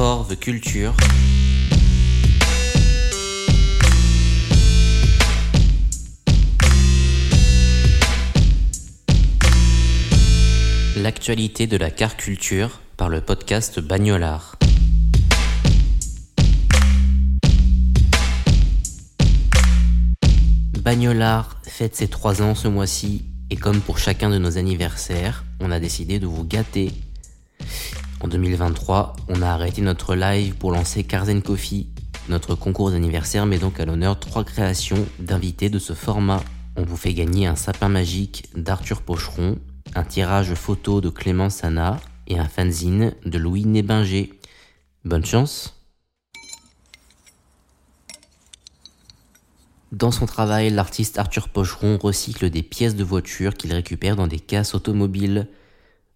For the Culture. L'actualité de la car culture par le podcast Bagnolard. Bagnolard fête ses 3 ans ce mois-ci et comme pour chacun de nos anniversaires, on a décidé de vous gâter. En 2023, on a arrêté notre live pour lancer Carzen Coffee. Notre concours d'anniversaire met donc à l'honneur trois créations d'invités de ce format. On vous fait gagner un sapin magique d'Arthur Pocheron, un tirage photo de Clément Sana et un fanzine de Louis Nébinger. Bonne chance Dans son travail, l'artiste Arthur Pocheron recycle des pièces de voitures qu'il récupère dans des casses automobiles.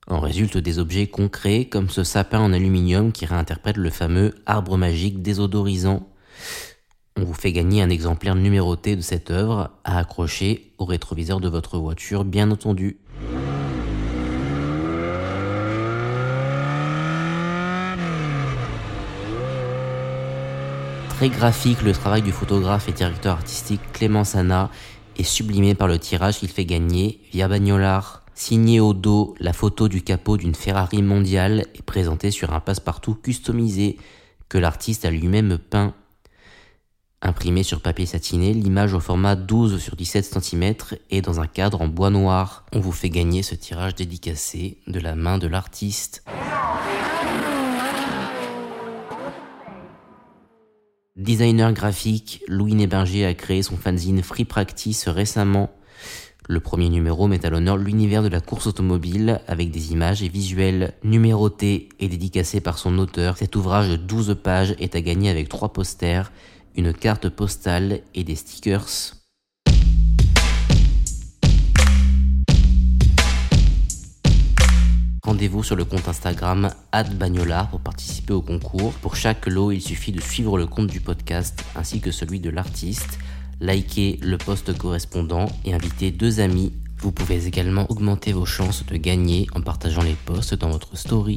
En résultent des objets concrets comme ce sapin en aluminium qui réinterprète le fameux arbre magique désodorisant. On vous fait gagner un exemplaire numéroté de cette œuvre à accrocher au rétroviseur de votre voiture, bien entendu. Très graphique, le travail du photographe et directeur artistique Clément Sana est sublimé par le tirage qu'il fait gagner via Bagnolard. Signé au dos, la photo du capot d'une Ferrari mondiale est présentée sur un passe-partout customisé que l'artiste a lui-même peint. Imprimé sur papier satiné, l'image au format 12 sur 17 cm est dans un cadre en bois noir. On vous fait gagner ce tirage dédicacé de la main de l'artiste. Designer graphique, Louis Néberger a créé son fanzine Free Practice récemment. Le premier numéro met à l'honneur l'univers de la course automobile avec des images et visuels numérotés et dédicacés par son auteur. Cet ouvrage de 12 pages est à gagner avec trois posters, une carte postale et des stickers. Rendez-vous sur le compte Instagram @bagnola pour participer au concours. Pour chaque lot, il suffit de suivre le compte du podcast ainsi que celui de l'artiste, liker le post correspondant et inviter deux amis. Vous pouvez également augmenter vos chances de gagner en partageant les posts dans votre story.